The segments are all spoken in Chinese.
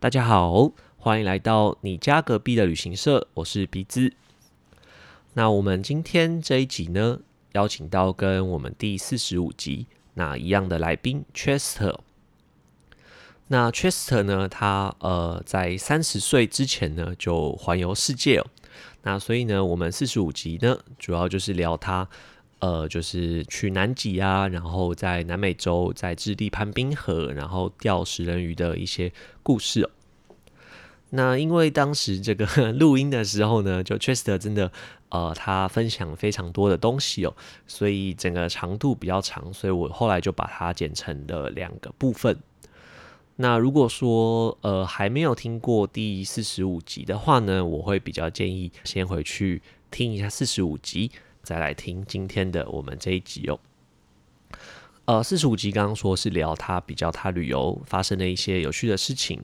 大家好，欢迎来到你家隔壁的旅行社，我是鼻子。那我们今天这一集呢，邀请到跟我们第四十五集那一样的来宾 Chester。那 Chester 呢，他呃在三十岁之前呢就环游世界哦。那所以呢，我们四十五集呢，主要就是聊他。呃，就是去南极啊，然后在南美洲，在智利攀冰河，然后钓食人鱼的一些故事。那因为当时这个 录音的时候呢，就 Chester 真的呃，他分享非常多的东西哦，所以整个长度比较长，所以我后来就把它剪成了两个部分。那如果说呃还没有听过第四十五集的话呢，我会比较建议先回去听一下四十五集。再来听今天的我们这一集哦。呃，四十五集刚刚说是聊他比较他旅游发生的一些有趣的事情。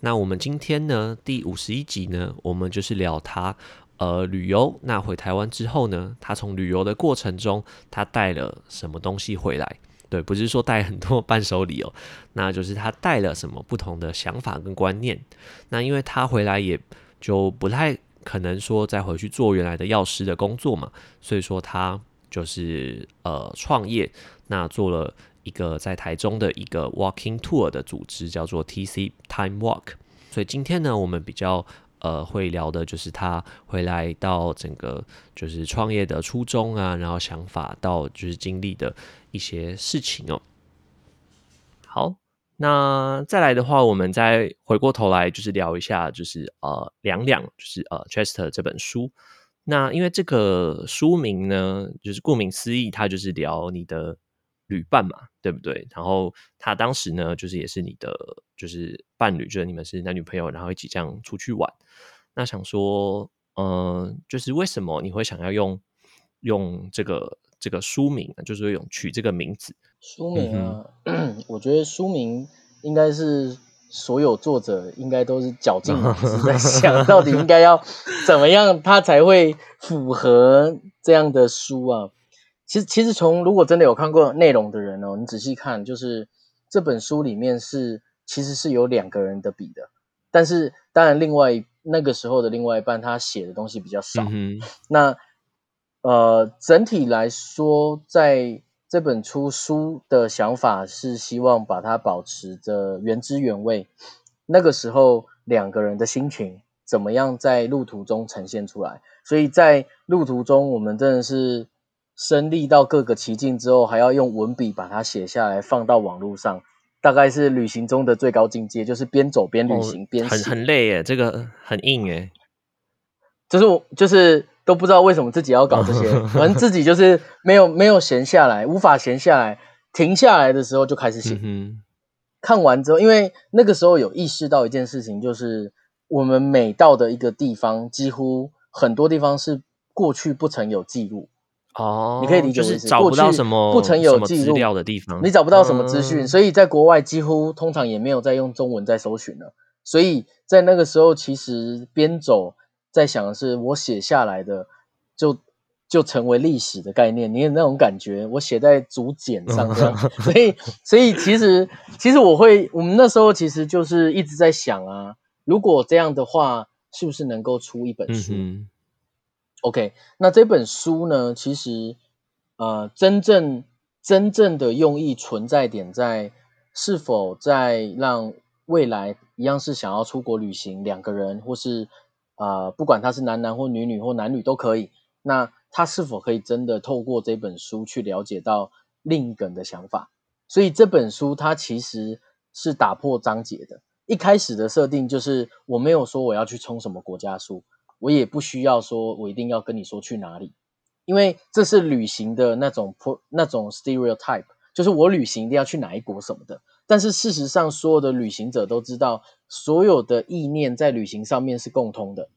那我们今天呢，第五十一集呢，我们就是聊他呃旅游。那回台湾之后呢，他从旅游的过程中，他带了什么东西回来？对，不是说带很多伴手礼哦，那就是他带了什么不同的想法跟观念。那因为他回来也就不太。可能说再回去做原来的药师的工作嘛，所以说他就是呃创业，那做了一个在台中的一个 walking tour 的组织，叫做 TC Time Walk。所以今天呢，我们比较呃会聊的就是他回来到整个就是创业的初衷啊，然后想法到就是经历的一些事情哦。好。那再来的话，我们再回过头来，就是聊一下，就是呃，两两，就是呃，Chester 这本书。那因为这个书名呢，就是顾名思义，它就是聊你的旅伴嘛，对不对？然后他当时呢，就是也是你的就是伴侣，就是你们是男女朋友，然后一起这样出去玩。那想说，嗯，就是为什么你会想要用用这个这个书名，就是用取这个名字？书名啊，我觉得书名应该是所有作者应该都是绞尽脑汁在 想到底应该要怎么样，它才会符合这样的书啊。其实，其实从如果真的有看过内容的人哦，你仔细看，就是这本书里面是其实是有两个人的笔的，但是当然另外那个时候的另外一半他写的东西比较少。那呃，整体来说在。这本出书的想法是希望把它保持着原汁原味。那个时候两个人的心情怎么样在路途中呈现出来？所以在路途中，我们真的是身历到各个奇境之后，还要用文笔把它写下来放到网络上，大概是旅行中的最高境界，就是边走边旅行边很很累耶，这个很硬耶，就是我就是。都不知道为什么自己要搞这些，反正自己就是没有没有闲下来，无法闲下来，停下来的时候就开始写。看完之后，因为那个时候有意识到一件事情，就是我们每到的一个地方，几乎很多地方是过去不曾有记录。哦，你可以理解是找不到什么不曾有记录的地方，你找不到什么资讯，所以在国外几乎通常也没有在用中文在搜寻了。所以在那个时候，其实边走。在想的是，我写下来的就就成为历史的概念，你有那种感觉？我写在竹简上这样，所以所以其实其实我会，我们那时候其实就是一直在想啊，如果这样的话，是不是能够出一本书？OK，那这本书呢，其实呃，真正真正的用意存在点在是否在让未来一样是想要出国旅行两个人或是。啊，不管他是男男或女女或男女都可以。那他是否可以真的透过这本书去了解到另一个人的想法？所以这本书它其实是打破章节的。一开始的设定就是我没有说我要去冲什么国家书，我也不需要说我一定要跟你说去哪里，因为这是旅行的那种 pro 那种 stereotype，就是我旅行一定要去哪一国什么的。但是事实上，所有的旅行者都知道，所有的意念在旅行上面是共通的。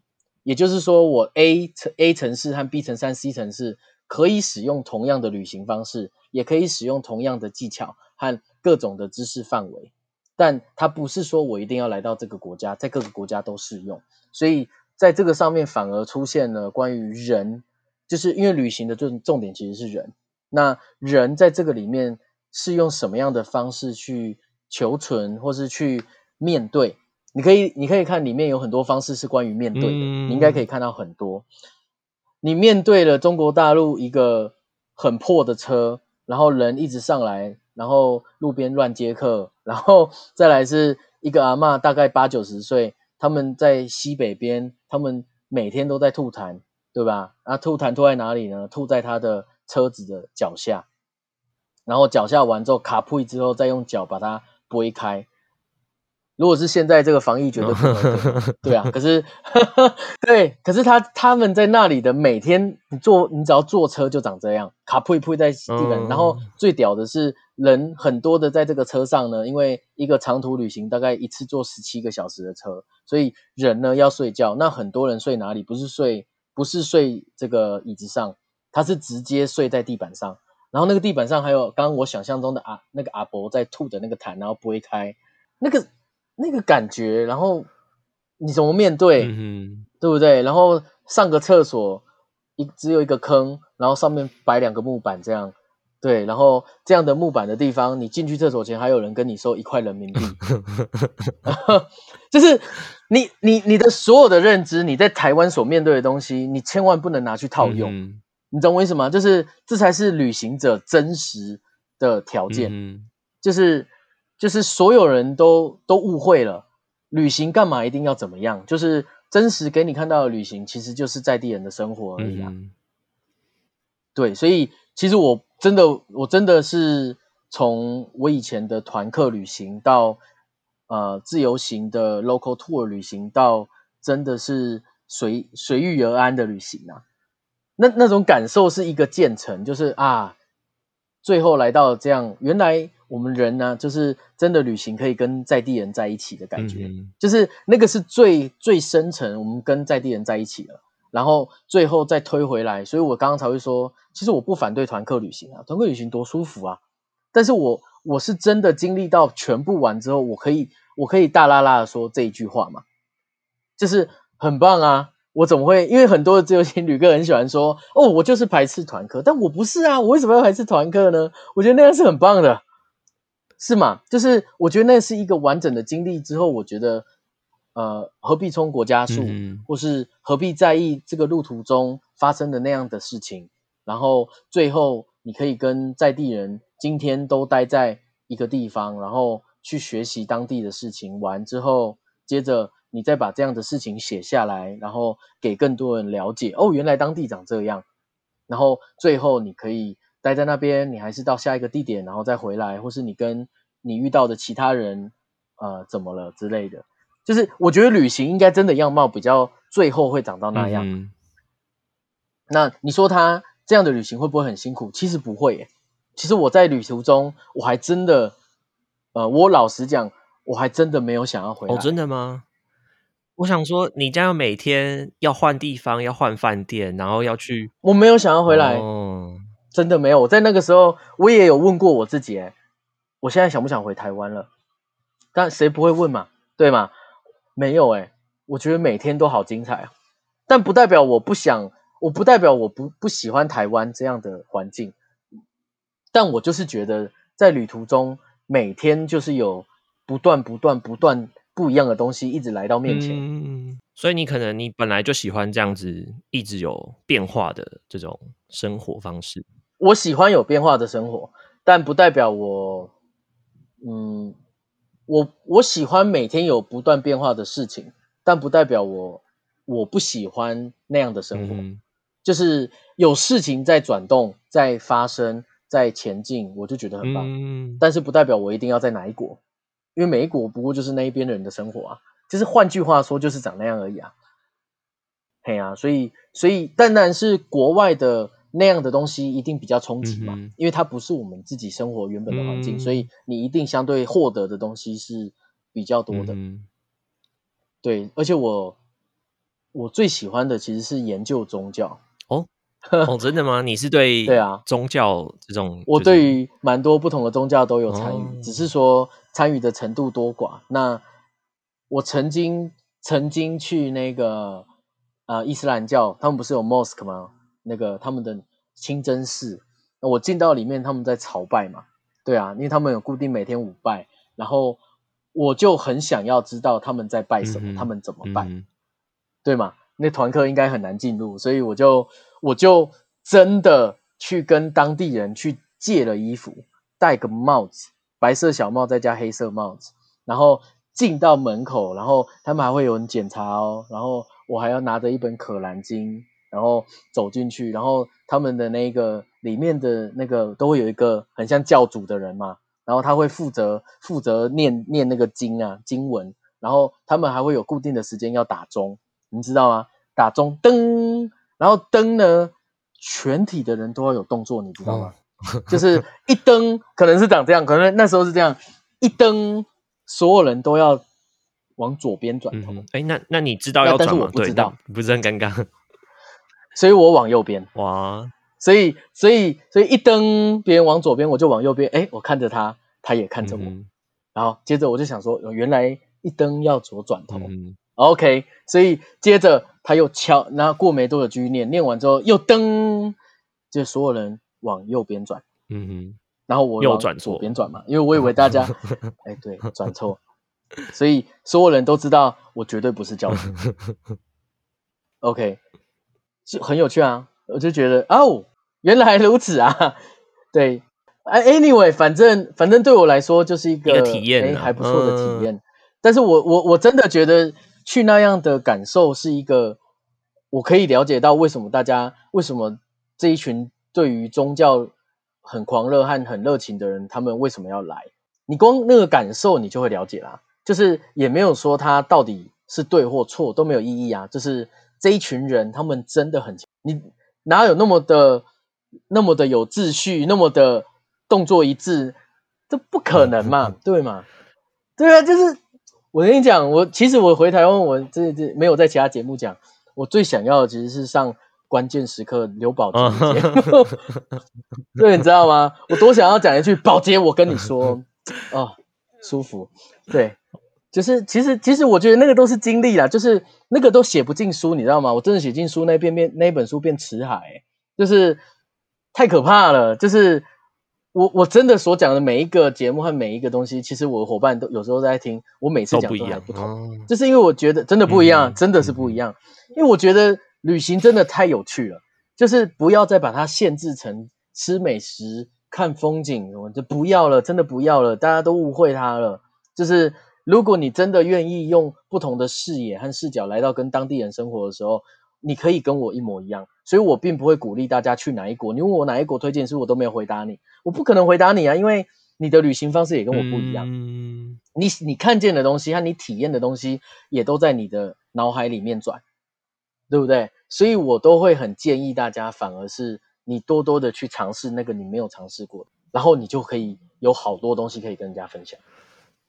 也就是说，我 A 城 A 城市和 B 城三 C 城市可以使用同样的旅行方式，也可以使用同样的技巧和各种的知识范围。但它不是说我一定要来到这个国家，在各个国家都适用。所以在这个上面反而出现了关于人，就是因为旅行的重重点其实是人。那人在这个里面。是用什么样的方式去求存，或是去面对？你可以你可以看里面有很多方式是关于面对的，嗯你应该可以看到很多。你面对了中国大陆一个很破的车，然后人一直上来，然后路边乱接客，然后 再来是一个阿嬷，大概八九十岁，他们在西北边，他们每天都在吐痰，对吧？啊，吐痰吐在哪里呢？吐在他的车子的脚下，然后脚下完之后卡 pusy 之后，再用脚把它拨开。如果是现在这个防疫，绝对不能对对啊。可是，对，可是他他们在那里的每天，你坐你只要坐车就长这样，卡 pusy pusy 在地板。嗯然后最屌的是，人很多的在这个车上呢，因为一个长途旅行大概一次坐十七个小时的车，所以人呢要睡觉。那很多人睡哪里？不是睡不是睡这个椅子上，他是直接睡在地板上。然后那个地板上还有刚刚我想象中的阿那个阿伯在吐的那个痰，然后拨开那个那个感觉，然后你怎么面对？嗯对不对？然后上个厕所一只有一个坑，然后上面摆两个木板这样，对，然后这样的木板的地方，你进去厕所前还有人跟你收一块人民币，就是你你你的所有的认知，你在台湾所面对的东西，你千万不能拿去套用，嗯你懂我意思吗？就是这才是旅行者真实的条件。嗯就是就是所有人都都误会了，旅行干嘛一定要怎么样？就是真实给你看到的旅行，其实就是在地人的生活而已啊。嗯对，所以其实我真的我真的是从我以前的团客旅行到呃自由行的 local tour 旅行，到真的是随随遇而安的旅行啊。那那种感受是一个渐层，就是啊，最后来到这样，原来我们人呢，就是真的旅行可以跟在地人在一起的感觉，嗯就是那个是最最深层，我们跟在地人在一起了，然后最后再推回来，所以我刚刚才会说，其实我不反对团客旅行啊，团客旅行多舒服啊，但是我我是真的经历到全部完之后，我可以我可以大啦啦的说这一句话嘛，就是很棒啊。我怎么会？因为很多的自由行旅客很喜欢说：“哦，我就是排斥团客。”但我不是啊，我为什么要排斥团客呢？我觉得那样是很棒的，是吗？就是我觉得那是一个完整的经历之后，我觉得呃，何必冲国家数，嗯或是何必在意这个路途中发生的那样的事情？然后最后你可以跟在地人今天都待在一个地方，然后去学习当地的事情，完之后，接着你再把这样的事情写下来，然后给更多人了解。哦，原来当地长这样。然后最后你可以待在那边，你还是到下一个地点，然后再回来，或是你跟你遇到的其他人，呃，怎么了之类的。就是我觉得旅行应该真的样貌比较最后会长到那样。嗯那你说他这样的旅行会不会很辛苦？其实不会耶。其实我在旅途中，我还真的，呃，我老实讲，我还真的没有想要回来。哦，真的吗？我想说，你这样每天要换地方，要换饭店，然后要去我没有想要回来，哦，真的没有。我在那个时候，我也有问过我自己，哎，我现在想不想回台湾了？但谁不会问嘛，对吗？没有哎，我觉得每天都好精彩啊，但不代表我不想，我不代表我不不喜欢台湾这样的环境，但我就是觉得在旅途中每天就是有不断不断不断不一样的东西一直来到面前，嗯，所以你可能你本来就喜欢这样子一直有变化的这种生活方式。我喜欢有变化的生活，但不代表我，嗯，我我喜欢每天有不断变化的事情，但不代表我我不喜欢那样的生活。嗯就是有事情在转动、在发生、在前进，我就觉得很棒。嗯但是不代表我一定要在哪一国，因为每一国不过就是那一边的人的生活啊，就是换句话说，就是长那样而已啊。嘿啊，所以所以当然是国外的那样的东西一定比较冲击嘛，嗯因为它不是我们自己生活原本的环境，嗯所以你一定相对获得的东西是比较多的。嗯对，而且我我最喜欢的其实是研究宗教。哦，真的吗？你是对对啊宗教这种，我就是对于蛮多不同的宗教都有参与，哦只是说参与的程度多寡。那我曾经曾经去那个呃伊斯兰教，他们不是有 mosque 吗？那个他们的清真寺，我进到里面，他们在朝拜嘛，对啊，因为他们有固定每天五拜，然后我就很想要知道他们在拜什么，嗯他们怎么拜，嗯对吗？那团课应该很难进入，所以我就我就真的去跟当地人去借了衣服，戴个帽子，白色小帽再加黑色帽子，然后进到门口，然后他们还会有人检查哦，然后我还要拿着一本可兰经，然后走进去，然后他们的那个里面的那个都会有一个很像教主的人嘛，然后他会负责负责念念那个经啊经文，然后他们还会有固定的时间要打钟，你知道吗？打钟噔，然后灯呢，全体的人都要有动作，你知道吗？就是一灯可能是长这样，可能那时候是这样，一灯所有人都要往左边转头，哎，那那你知道要转吗？对，我不知道不是很尴尬 所以我往右边，哇？所以所以所以一灯别人往左边，我就往右边，哎，我看着他，他也看着我，嗯然后接着我就想说，哦原来一灯要左转头、嗯 o k 所以接着他又敲，然后过没多久继续念，念完之后又噔，就所有人往右边转。嗯哼，然后我往右转左边转嘛，因为我以为大家，哎，对，转错，所以所有人都知道我绝对不是教主。OK，是很有趣啊，我就觉得哦，原来如此啊，对，哎，anyway，反正反正对我来说就是一个一个体验啊。哎还不错的嗯体验。但是我我我真的觉得去那样的感受是一个，我可以了解到为什么大家为什么这一群对于宗教很狂热和很热情的人，他们为什么要来？你光那个感受，你就会了解啦。就是也没有说他到底是对或错，都没有意义啊。就是这一群人，他们真的很强，你哪有那么的那么的有秩序，那么的动作一致？这不可能嘛，对吗？对啊，就是我跟你讲，我其实我回台湾，我这这没有在其他节目讲，我最想要的其实是上关键时刻刘宝杰的节目，对，你知道吗？我多想要讲一句宝杰，我跟你说，哦，舒服，对，就是其实其实我觉得那个都是经历啦，就是那个都写不进书，你知道吗？我真的写进书那变变那本书变辞海、欸就是太可怕了，就是。我我真的所讲的每一个节目和每一个东西，其实我的伙伴都有时候在听，我每次讲都不一样都还不同。哦就是因为我觉得真的不一样，嗯真的是不一样。因为我觉得旅行真的太有趣了，就是不要再把它限制成吃美食、看风景什么，就不要了，真的不要了，大家都误会它了。就是如果你真的愿意用不同的视野和视角来到跟当地人生活的时候，你可以跟我一模一样。所以我并不会鼓励大家去哪一国。你问我哪一国推荐，书我都没有回答你，我不可能回答你啊，因为你的旅行方式也跟我不一样。嗯你你看见的东西和你体验的东西，也都在你的脑海里面转，对不对？所以我都会很建议大家，反而是你多多的去尝试那个你没有尝试过的，然后你就可以有好多东西可以跟人家分享。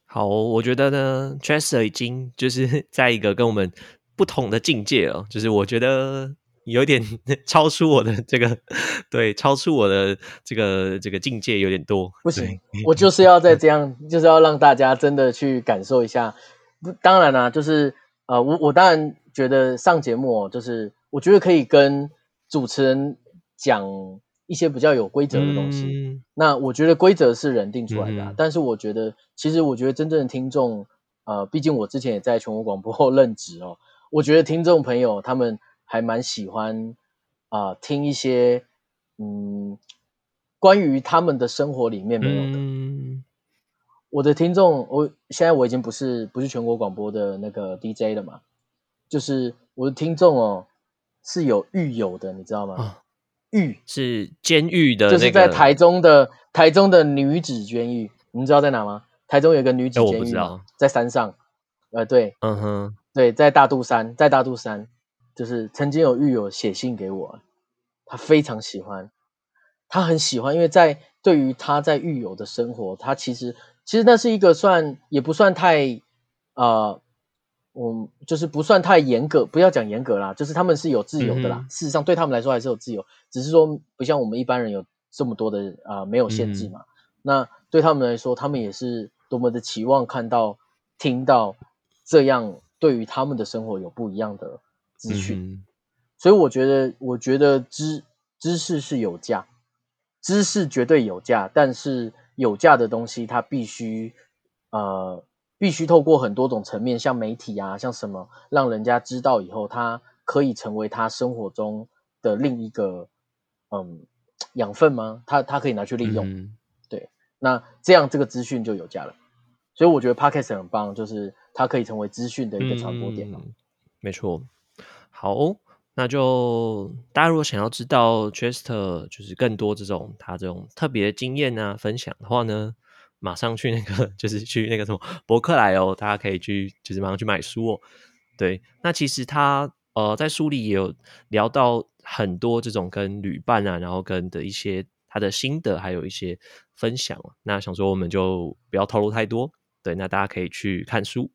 好，我觉得呢，Chester 已经就是 在一个跟我们不同的境界哦，就是我觉得有点 超出我的这个，对，超出我的这个这个境界有点多。不行，我就是要再这样，就是要让大家真的去感受一下。当然啦、就是呃，我我当然觉得上节目、哦，就是我觉得可以跟主持人讲一些比较有规则的东西。嗯那我觉得规则是人定出来的啊、嗯但是我觉得，其实我觉得真正的听众，呃，毕竟我之前也在全国广播 任职哦，我觉得听众朋友他们还蛮喜欢啊、听一些嗯关于他们的生活里面没有的。嗯我的听众，我现在我已经不是不是全国广播的那个 DJ 了嘛，就是我的听众哦是有狱友的，你知道吗？啊狱是监狱的那个，就是在台中的台中的女子监狱，你知道在哪吗？台中有一个女子监狱在山上。呃，对嗯哼，对，在大肚山，在大肚山，就是曾经有狱友写信给我，他非常喜欢，他很喜欢，因为在对于他在狱友的生活，他其实其实那是一个算也不算太呃，嗯，就是不算太严格，不要讲严格啦，就是他们是有自由的啦。嗯事实上，对他们来说还是有自由，只是说不像我们一般人有这么多的啊、呃没有限制嘛。那对他们来说，他们也是多么的期望看到、听到这样对于他们的生活有不一样的资讯。嗯所以我觉得，我觉得知知识是有价，知识绝对有价，但是有价的东西它必须呃必须透过很多种层面，像媒体啊，像什么，让人家知道以后，他可以成为他生活中的另一个嗯养分吗？他他可以拿去利用，嗯对，那这样这个资讯就有价了。所以我觉得 podcast 很棒，就是它可以成为资讯的一个传播点嘛。嗯没错。好，哦那就大家如果想要知道 Chester 就是更多这种他这种特别的经验啊分享的话呢，马上去那个就是去那个什么博客来哦，大家可以去就是马上去买书哦。对，那其实他呃在书里也有聊到很多这种跟旅伴啊，然后跟的一些他的心得，还有一些分享。那想说我们就不要透露太多，对，那大家可以去看书。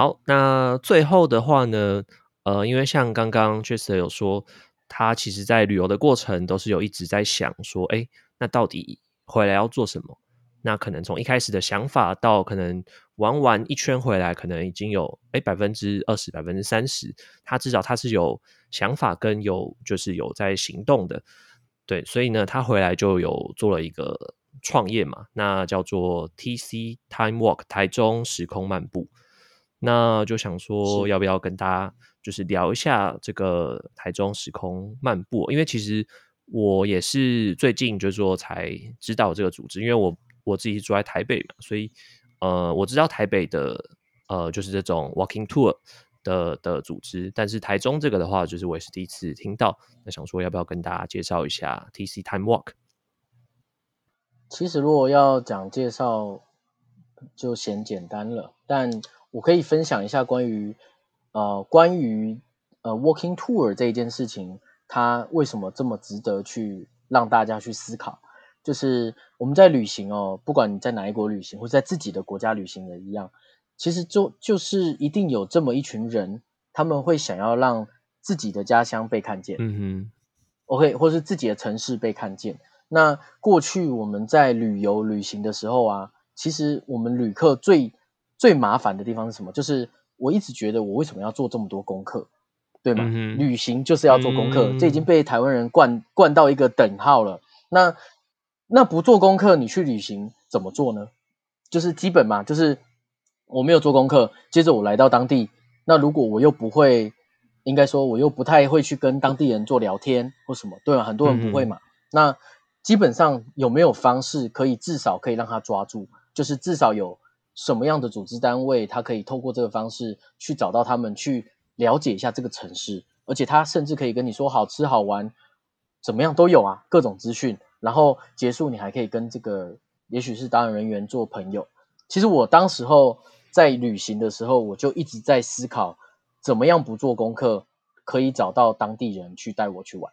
好，那最后的话呢，呃，因为像刚刚确实有说，他其实在旅游的过程都是有一直在想说，哎，那到底回来要做什么？那可能从一开始的想法到可能玩完一圈回来，可能已经有哎百分之二十、百分之三十，他至少他是有想法跟有就是有在行动的，对，所以呢，他回来就有做了一个创业嘛，那叫做 TC Time Walk 台中时空漫步。那就想说，要不要跟大家就是聊一下这个台中时空漫步？因为其实我也是最近就是说才知道这个组织，因为我我自己是住在台北嘛，所以呃我知道台北的呃就是这种 walking tour 的的组织，但是台中这个的话，就是我也是第一次听到。那想说要不要跟大家介绍一下 TC Time Walk？其实如果要讲介绍，就嫌简单了，但我可以分享一下关于呃关于呃 walking tour 这一件事情，它为什么这么值得去让大家去思考。就是我们在旅行哦，不管你在哪一国旅行，或者在自己的国家旅行的一样，其实就就是一定有这么一群人，他们会想要让自己的家乡被看见。嗯哼 OK，或是自己的城市被看见。那过去我们在旅游旅行的时候啊，其实我们旅客最最麻烦的地方是什么？就是我一直觉得我为什么要做这么多功课，对吗？嗯旅行就是要做功课，嗯这已经被台湾人灌灌到一个等号了。那那不做功课，你去旅行怎么做呢？就是基本嘛，就是我没有做功课，接着我来到当地，那如果我又不会，应该说我又不太会去跟当地人做聊天或什么，对吧？很多人不会嘛。那基本上有没有方式可以至少可以让他抓住？就是至少有什么样的组织单位，他可以透过这个方式去找到他们，去了解一下这个城市，而且他甚至可以跟你说好吃好玩，怎么样都有啊，各种资讯。然后结束，你还可以跟这个也许是导演人员做朋友。其实我当时候在旅行的时候，我就一直在思考，怎么样不做功课，可以找到当地人去带我去玩。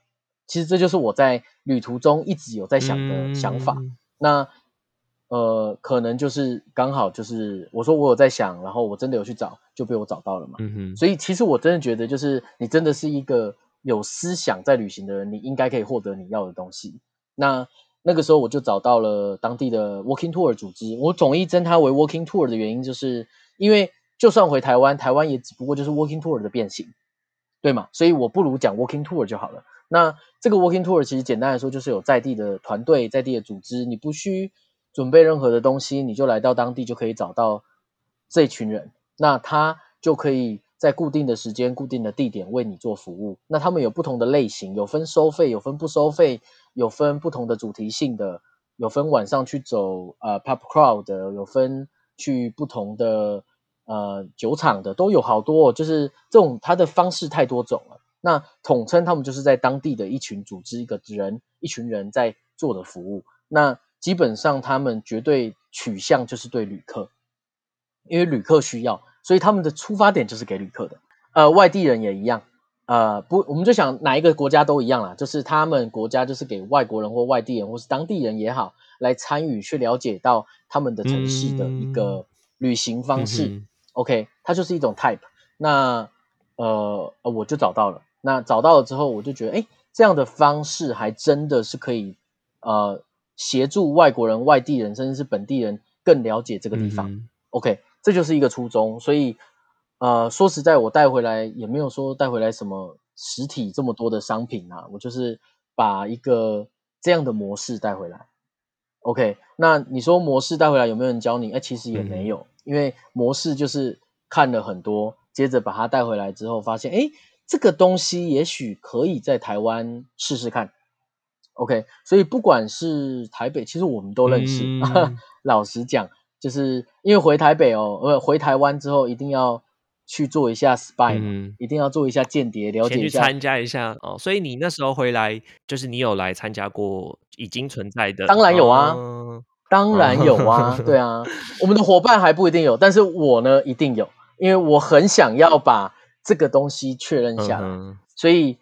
其实这就是我在旅途中一直有在想的想法。嗯那呃，可能就是刚好就是我说我有在想，然后我真的有去找，就被我找到了嘛。嗯哼，所以其实我真的觉得，就是你真的是一个有思想在旅行的人，你应该可以获得你要的东西。那那个时候我就找到了当地的 Walking Tour 组织，我统一称它为 Walking Tour 的原因，就是因为就算回台湾，台湾也只不过就是 Walking Tour 的变形，对嘛？所以我不如讲 Walking Tour 就好了。那这个 Walking Tour 其实简单来说，就是有在地的团队、在地的组织，你不需准备任何的东西，你就来到当地就可以找到这群人，那他就可以在固定的时间、固定的地点为你做服务。那他们有不同的类型，有分收费，有分不收费，有分不同的主题性的，有分晚上去走呃 pub crawl 的，有分去不同的呃酒厂的，都有好多、就是这种它的方式太多种了。那统称他们就是在当地的一群组织、一个人、一群人在做的服务。那基本上他们绝对取向就是对旅客，因为旅客需要，所以他们的出发点就是给旅客的。呃，外地人也一样，呃，不，我们就想哪一个国家都一样啦，就是他们国家就是给外国人或外地人或是当地人也好来参与，去了解到他们的城市的一个旅行方式。嗯 OK，它就是一种 type。那呃，呃我就找到了。那找到了之后，我就觉得，哎，这样的方式还真的是可以呃协助外国人、外地人，甚至是本地人更了解这个地方。嗯 OK，这就是一个初衷。所以呃，说实在，我带回来也没有说带回来什么实体这么多的商品啊，我就是把一个这样的模式带回来。OK，那你说模式带回来有没有人教你？哎，其实也没有，因为模式就是看了很多，接着把它带回来之后，发现哎，这个东西也许可以在台湾试试看。OK，所以不管是台北，其实我们都认识。老实讲，就是因为回台北哦，呃，回台湾之后一定要去做一下 spy，一定要做一下间谍，了解一下，参加一下哦。所以你那时候回来，就是你有来参加过已经存在的？当然有啊，当然有啊，对啊。我们的伙伴还不一定有，但是我呢一定有，因为我很想要把这个东西确认下来，所以。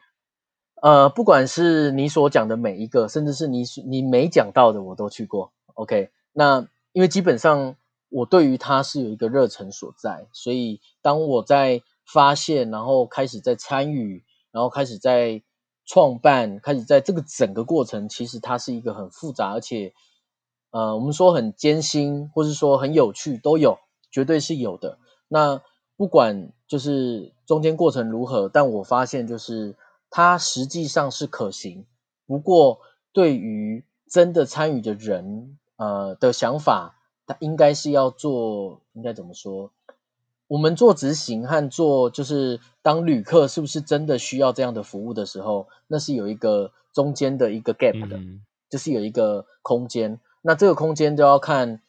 呃，不管是你所讲的每一个，甚至是你你没讲到的，我都去过。OK，那因为基本上我对于它是有一个热忱所在，所以当我在发现，然后开始在参与，然后开始在创办，开始在这个整个过程，其实它是一个很复杂，而且呃，我们说很艰辛，或是说很有趣，都有，绝对是有的。那不管就是中间过程如何，但我发现就是。它实际上是可行，不过对于真的参与的人，呃的想法，他应该是要做，应该怎么说？我们做执行和做就是当旅客，是不是真的需要这样的服务的时候，那是有一个中间的一个 gap 的，就是有一个空间。那这个空间都要看，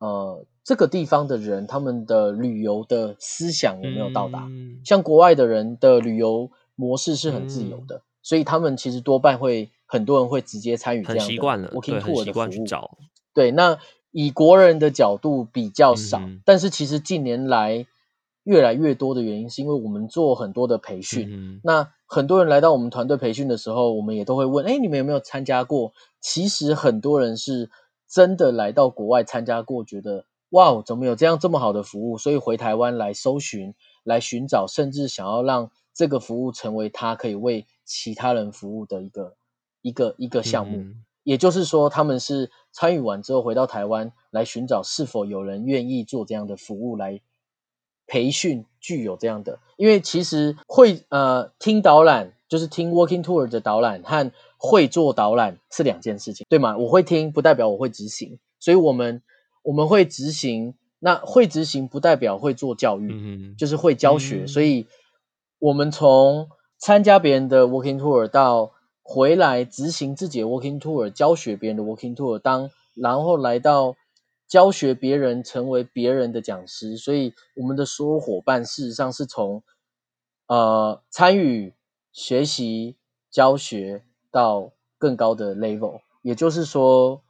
呃，这个地方的人他们的旅游的思想有没有到达。像国外的人的旅游。模式是很自由的，所以他们其实多半会很多人会直接参与这样的 working tour 的服务。对，那以国人的角度比较少，但是其实近年来越来越多的原因，是因为我们做很多的培训。那很多人来到我们团队培训的时候，我们也都会问：哎，你们有没有参加过？其实很多人是真的来到国外参加过，觉得哇，怎么有这样这么好的服务？所以回台湾来搜寻、来寻找，甚至想要让。这个服务成为他可以为其他人服务的一个一个一个项目，也就是说，他们是参与完之后回到台湾来寻找是否有人愿意做这样的服务来培训具有这样的，因为其实会呃听导览就是听 Walking Tour 的导览和会做导览是两件事情，对吗？我会听不代表我会执行，所以我们我们会执行，那会执行不代表会做教育，就是会教学，所以。我们从参加别人的 walking tour 到回来执行自己的 walking tour，教学别人的 walking tour，当然后来到教学别人成为别人的讲师，所以我们的所有伙伴事实上是从呃参与学习教学到更高的 level，也就是说，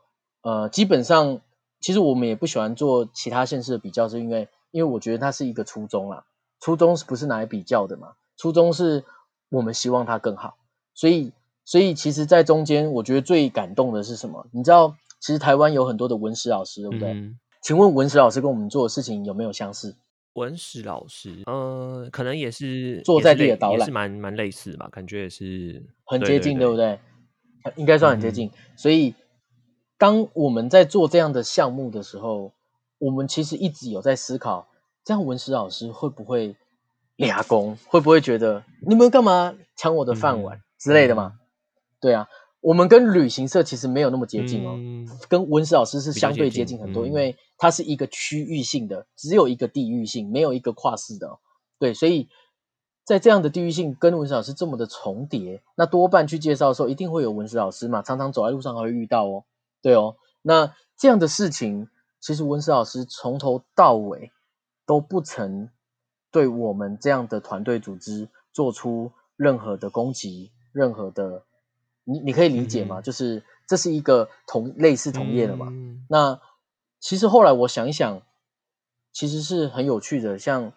呃，基本上其实我们也不喜欢做其他县市的比较，是因为因为我觉得它是一个初衷啦，初衷是不是拿来比较的嘛？初衷是我们希望他更好，所以，所以其实，在中间，我觉得最感动的是什么？你知道，其实台湾有很多的文史老师，对不对？请问文史老师跟我们做的事情有没有相似？文史老师，呃，可能也是坐在地的导览，是蛮蛮类似吧？感觉也是很接近，对不对？应该算很接近。所以，当我们在做这样的项目的时候，我们其实一直有在思考，这样文史老师会不会？俩工会不会觉得你们干嘛抢我的饭碗之类的吗？对啊，我们跟旅行社其实没有那么接近哦，跟文史老师是相对接近很多，因为它是一个区域性的，只有一个地域性，没有一个跨市的。对，所以在这样的地域性跟文史老师这么的重叠，那多半去介绍的时候一定会有文史老师嘛，常常走在路上还会遇到哦。对哦，那这样的事情，其实文史老师从头到尾都不曾。对我们这样的团队组织做出任何的攻击，任何的，你你可以理解吗？就是这是一个同类似同业的嘛。那其实后来我想一想，其实是很有趣的。像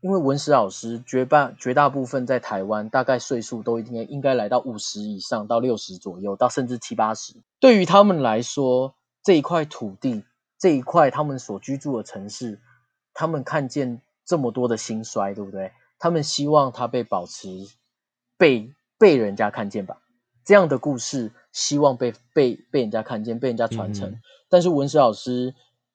因为文史老师绝大绝大部分在台湾，大概岁数都一定应该来到五十以上到六十左右，到甚至七八十。对于他们来说，这一块土地，这一块他们所居住的城市，他们看见。这么多的兴衰，对不对？他们希望他被保持，被被人家看见吧。这样的故事，希望被被被人家看见，被人家传承。但是文史老师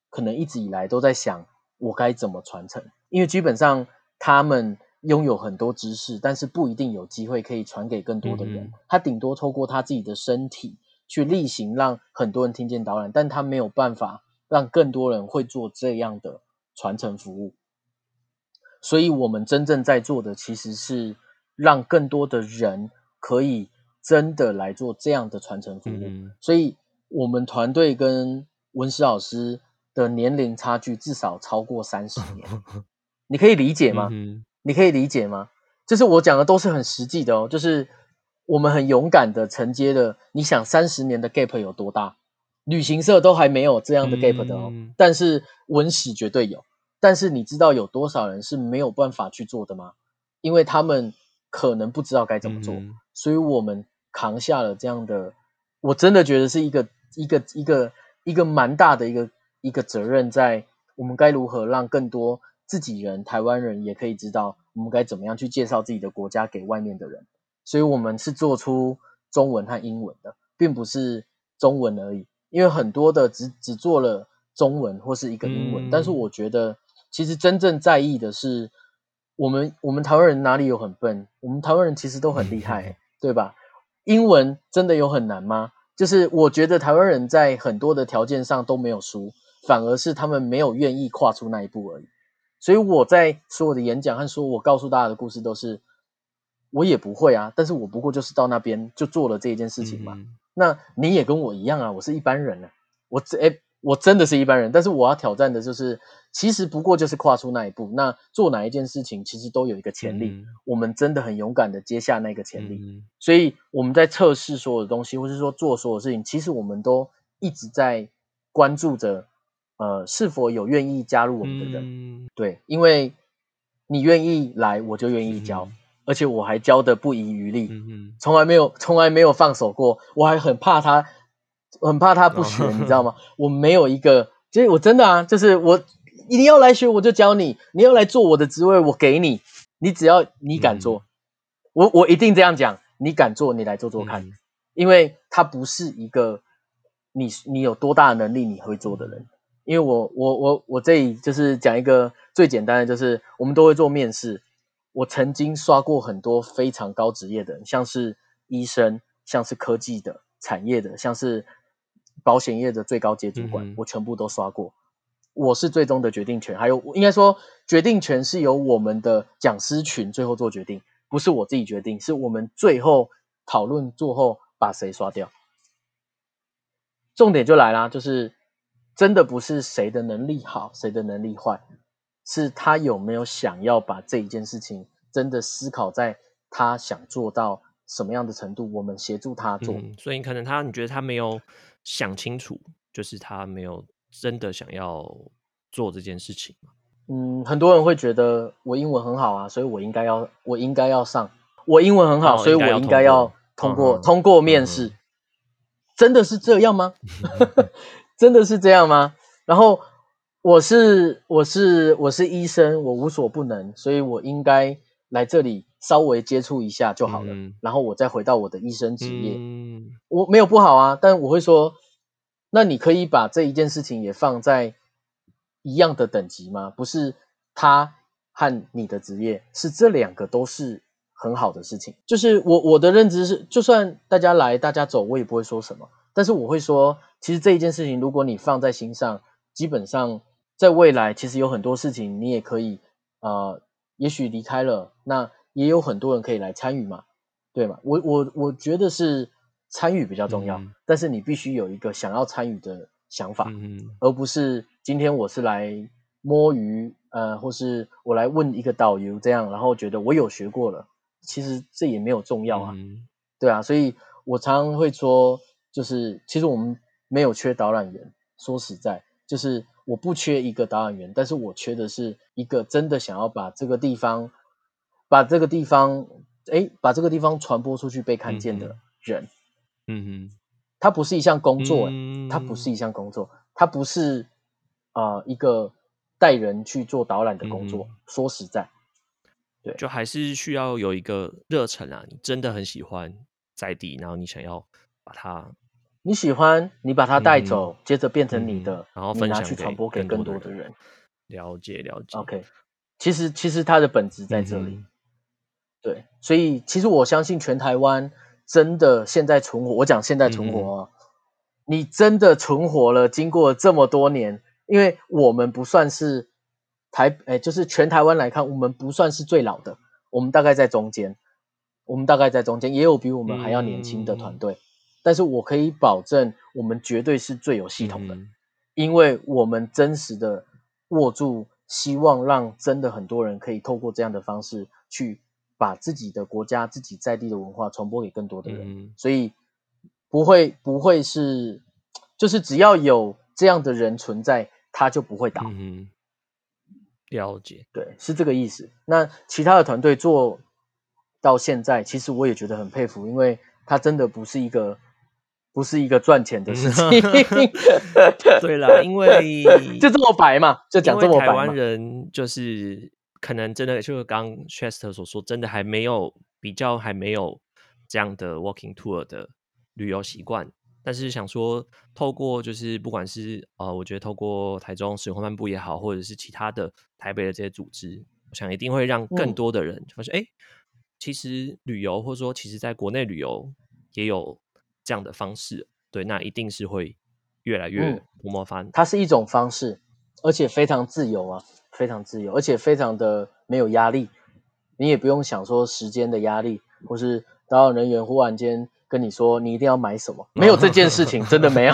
可能一直以来都在想，我该怎么传承？因为基本上他们拥有很多知识，但是不一定有机会可以传给更多的人。他顶多透过他自己的身体去例行，让很多人听见导览，但他没有办法让更多人会做这样的。传承服务。所以，我们真正在做的其实是让更多的人可以真的来做这样的传承服务。嗯所以，我们团队跟文史老师的年龄差距至少超过三十年，你可以理解吗？嗯你可以理解吗？就是我讲的都是很实际的哦，就是我们很勇敢的承接了。你想三十年的 gap 有多大？旅行社都还没有这样的 gap 的哦，嗯但是文史绝对有。但是你知道有多少人是没有办法去做的吗？因为他们可能不知道该怎么做，嗯所以我们扛下了这样的，我真的觉得是一个一个一个一个蛮大的一个一个责任，在我们该如何让更多自己人、台湾人也可以知道，我们该怎么样去介绍自己的国家给外面的人。所以我们是做出中文和英文的，并不是中文而已，因为很多的只只做了中文或是一个英文，嗯但是我觉得其实真正在意的是。我们我们台湾人哪里有很笨？我们台湾人其实都很厉害，对吧？英文真的有很难吗？就是我觉得台湾人在很多的条件上都没有输，反而是他们没有愿意跨出那一步而已。所以我在所有的演讲和说我告诉大家的故事都是，我也不会啊，但是我不过就是到那边就做了这一件事情嘛。嗯那你也跟我一样啊，我是一般人啊，我这哎，我真的是一般人，但是我要挑战的就是，其实不过就是跨出那一步。那做哪一件事情，其实都有一个潜力，嗯我们真的很勇敢的接下那个潜力。嗯所以我们在测试所有的东西，或是说做所有事情，其实我们都一直在关注着，呃，是否有愿意加入我们的人。嗯对，因为你愿意来，我就愿意教，嗯而且我还教的不遗余力。从来没有从来没有放手过，我还很怕他，很怕他不学，哦你知道吗？我没有一个，其实我真的啊，就是我你要来学我就教你，你要来做我的职位我给你，你只要你敢做，我我一定这样讲，你敢做你来做做看，嗯因为他不是一个你你有多大的能力你会做的人。因为我我我我这里就是讲一个最简单的，就是我们都会做面试。我曾经刷过很多非常高职业的人，像是医生，像是科技的产业的，像是保险业的最高阶主管，嗯我全部都刷过。我是最终的决定权，还有应该说决定权是由我们的讲师群最后做决定，不是我自己决定，是我们最后讨论做后把谁刷掉。重点就来啦，就是真的不是谁的能力好，谁的能力坏，是他有没有想要把这一件事情真的思考在他想做到什么样的程度，我们协助他做。嗯，所以可能他你觉得他没有想清楚，就是他没有真的想要做这件事情嘛。嗯，很多人会觉得我英文很好啊，所以我应该要我应该要上。我英文很好，所以我哦应该要通过通过通过面试。嗯真的是这样吗？真的是这样吗？然后我是我是我是医生，我无所不能，所以我应该来这里稍微接触一下就好了，嗯然后我再回到我的医生职业。嗯我没有不好啊，但我会说，那你可以把这一件事情也放在一样的等级吗？不是他和你的职业，是这两个都是很好的事情。就是我我的认知是，就算大家来大家走，我也不会说什么，但是我会说，其实这一件事情，如果你放在心上，基本上在未来其实有很多事情你也可以呃，也许离开了，那也有很多人可以来参与嘛。对嘛？我我我觉得是参与比较重要，嗯但是你必须有一个想要参与的想法，嗯而不是今天我是来摸鱼，呃，或是我来问一个导游这样，然后觉得我有学过了，其实这也没有重要啊，嗯对啊，所以我常常会说，就是其实我们没有缺导览员，说实在，就是我不缺一个导览员，但是我缺的是一个真的想要把这个地方，把这个地方，哎，把这个地方传播出去被看见的人。嗯哼它不是一项工作、它不是一项工作，它不是呃一个带人去做导览的工作。嗯说实在，对就还是需要有一个热忱啊，你真的很喜欢在地，然后你想要把它你喜欢，你把它带嗯走，接着变成你的，嗯然后分享给传播给更更多的人。了解了解。OK，其实其实它的本质在这里。嗯对，所以其实我相信全台湾真的现在存活，我讲现在存活嗯哦，你真的存活了，经过这么多年，因为我们不算是台哎，就是全台湾来看，我们不算是最老的，我们大概在中间，我们大概在中间，也有比我们还要年轻的团队，但是我可以保证，我们绝对是最有系统的，因为我们真实的握住，希望让真的很多人可以透过这样的方式去把自己的国家、自己在地的文化传播给更多的人，所以不会不会是，就是只要有这样的人存在，他就不会倒。了解，对，是这个意思。那其他的团队做到现在，其实我也觉得很佩服，因为他真的不是一个不是一个赚钱的事情。对啦，因为 就这么白嘛，就讲这么白台湾人就是可能真的，就是刚 Chester 所说，真的还没有比较，还没有这样的 Walking Tour 的旅游习惯。但是想说，透过就是不管是呃，我觉得透过台中使用漫步也好，或者是其他的台北的这些组织，我想一定会让更多的人发现，哎，其实旅游或者说其实在国内旅游也有这样的方式，对，那一定是会越来越蓬勃发展。它是一种方式，而且非常自由啊，非常自由，而且非常的没有压力，你也不用想说时间的压力，或是导演人员忽然间。跟你说，你一定要买什么？没有这件事情，真的没有，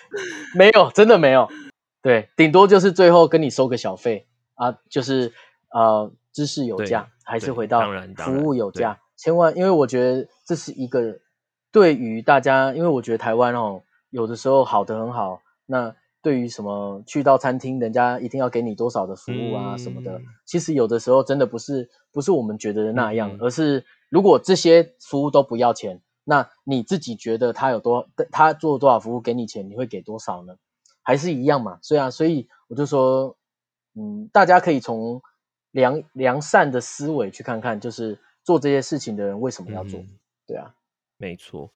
没有，真的没有。对，顶多就是最后跟你收个小费啊，就是呃，知识有价，还是回到服务有价。千万，因为我觉得这是一个对于大家，因为我觉得台湾哦，有的时候好的很好。那对于什么去到餐厅，人家一定要给你多少的服务啊什么的，其实有的时候真的不是不是我们觉得的那样，而是如果这些服务都不要钱。那你自己觉得他有多，他做多少服务给你钱，你会给多少呢？还是一样嘛？所以啊，所以我就说，嗯，大家可以从良良善的思维去看看，就是做这些事情的人为什么要做？对啊，没错。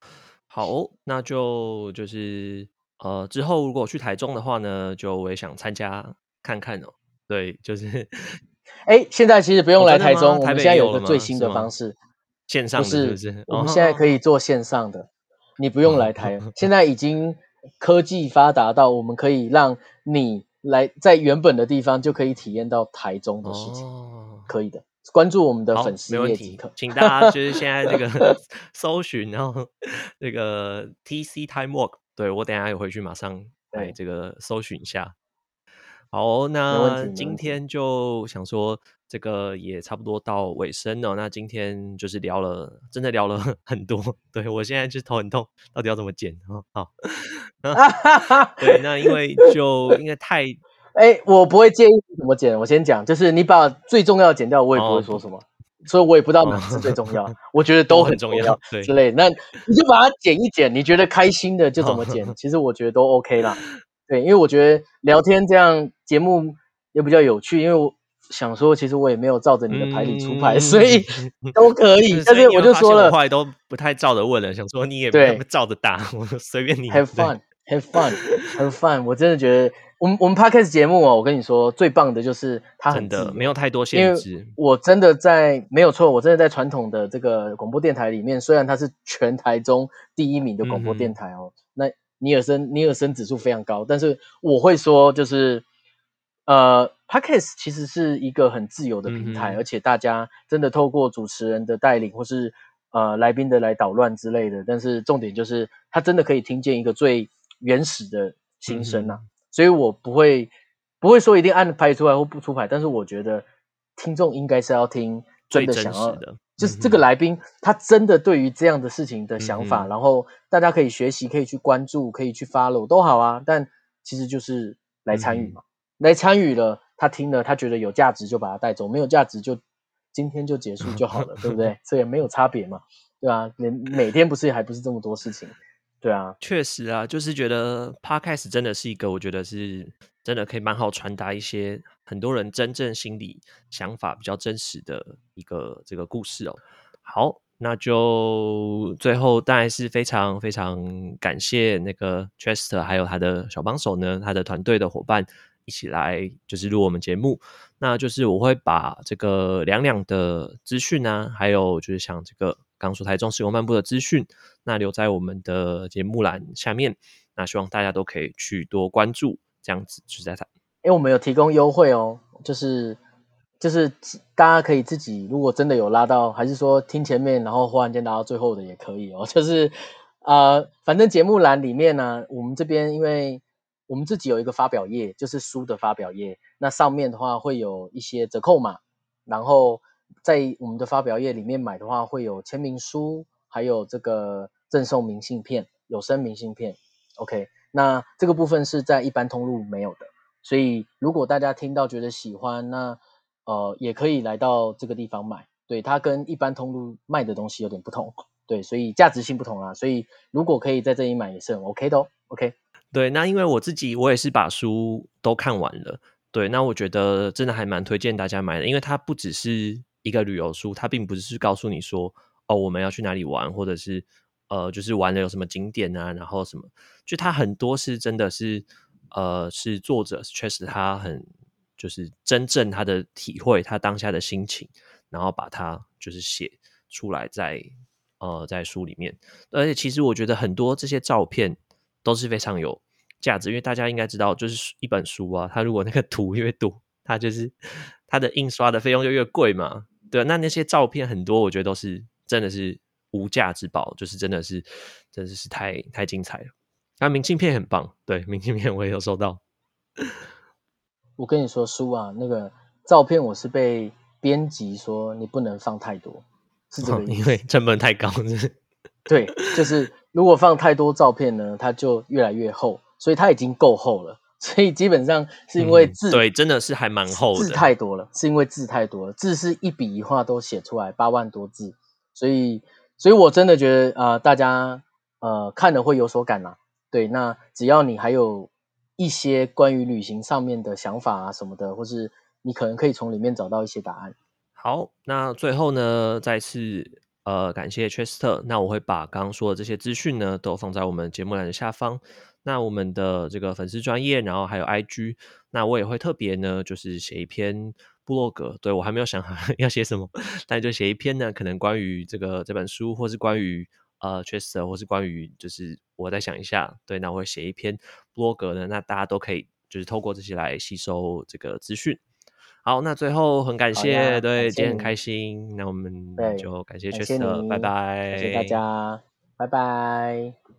好，那就就是呃，之后如果去台中的话呢，就我也想参加看看哦。对，就是，哎，现在其实不用来台中，我们现在有个最新的方式。线上不是，我们现在可以做线上的，你不用来 台。现在已经科技发达到，我们可以让你来在原本的地方就可以体验到台中的事情，可以的。关注我们的粉丝页即可，请大家就是现在这个 搜寻，然后那个 TC Time Walk，对我等下也回去马上来这个搜寻一下。好，那今天就想说。这个也差不多到尾声了，那今天就是聊了，真的聊了 很多。对我现在就头很痛，到底要怎么剪？好，对，那因为就因为太……哎，我不会介意怎么剪。我先讲，就是你把最重要剪掉，我也不会说什么，所以我也不知道哪是最重要。我觉得 都很重要，对，之类。那你就把它剪一剪，你觉得开心的就怎么剪。其实我觉得都 OK 啦。对，因为我觉得聊天这样节目也比较有趣，因为我。想说，其实我也没有照着你的牌理出牌，所以 都可以。但是我就说了，后来都不太照着问了。想说你也对照着打，我随便你。Have fun, have fun, have fun。我真的觉得，我们我们 podcast 节目哦，我跟你说，最棒的就是它很的没有太多限制。我真的在没有错，我真的在传统的这个广播电台里面，虽然它是全台中第一名的广播电台哦，那尼尔森尼尔森指数非常高，但是我会说，就是呃。Podcast 其实是一个很自由的平台，而且大家真的透过主持人的带领，或是呃来宾的来捣乱之类的。但是重点就是，他真的可以听见一个最原始的心声呐。所以我不会不会说一定按拍出来或不出牌，但是我觉得听众应该是要听真的想要的，就是这个来宾他真的对于这样的事情的想法，然后大家可以学习，可以去关注，可以去 follow 都好啊。但其实就是来参与嘛，来参与了。他听了，他觉得有价值就把他带走，没有价值就今天就结束就好了，对不对？这也没有差别嘛，对啊，每每天不是还不是这么多事情，对啊，确实啊，就是觉得 podcast 真的是一个，我觉得是真的可以蛮好传达一些很多人真正心理想法比较真实的一个这个故事哦。好，那就最后当然是非常非常感谢那个 Chester 还有他的小帮手呢，他的团队的伙伴。一起来就是录我们节目，那就是我会把这个两两的资讯呢，还有就是像这个刚说台中使用漫步的资讯，那留在我们的节目栏下面，那希望大家都可以去多关注，这样子就在它。因为我们有提供优惠哦，就是就是大家可以自己，如果真的有拉到，还是说听前面，然后忽然间拉到最后的也可以哦。就是呃，反正节目栏里面呢，我们这边因为我们自己有一个发表页，就是书的发表页，那上面的话会有一些折扣码，然后在我们的发表页里面买的话，会有签名书，还有这个赠送明信片，有声明信片。OK，那这个部分是在一般通路没有的。所以，如果大家听到觉得喜欢，那呃也可以来到这个地方买。对，它跟一般通路卖的东西有点不同，对，所以价值性不同啊。所以，如果可以在这里买也是很 OK 的哦。OK，对，那因为我自己我也是把书都看完了，对，那我觉得真的还蛮推荐大家买的，因为它不只是一个旅游书，它并不是告诉你说哦我们要去哪里玩，或者是呃就是玩的有什么景点啊，然后什么，就它很多是真的是。呃，是作者确实他很就是真正他的体会，他当下的心情，然后把它就是写出来在呃在书里面。而且其实我觉得很多这些照片都是非常有价值，因为大家应该知道，就是一本书啊，它如果那个 图越多，它就是它的印刷的费用就越贵嘛。对，那那些照片很多，我觉得都是真的是无价之宝，就是真的是真的是太太精彩了。那明信片很棒，对，明信片我也有收到。我跟你说，书啊，那个照片我是被编辑说你不能放太多，是这个，因为成本太高。对，就是如果放太多照片呢，它就越来越厚，所以它已经够厚了。所以基本上是因为字，对，真的是还蛮厚的，字太多了，是因为字太多了，字是一笔一画都写出来，八万多字，所以，所以我真的觉得啊，大家呃看了会有所感呐。对，那只要你还有一些关于旅行上面的想法啊什么的，或是你可能可以从里面找到一些答案。好，那最后呢，再次呃感谢 Chester，那我会把刚刚说的这些资讯呢都放在我们节目栏的下方。那我们的这个粉丝专业，然后还有 IG，那我也会特别呢就是写一篇部落格，对我还没有想好 要写什么，但就写一篇呢，可能关于这个这本书，或是关于。呃，确实，或是关于，就是我再想一下，对，那我会写一篇博格呢，那大家都可以就是透过这些来吸收这个资讯。好，那最后很感谢，对，今天很开心，那我们就感谢确实，拜拜，谢谢大家，拜拜。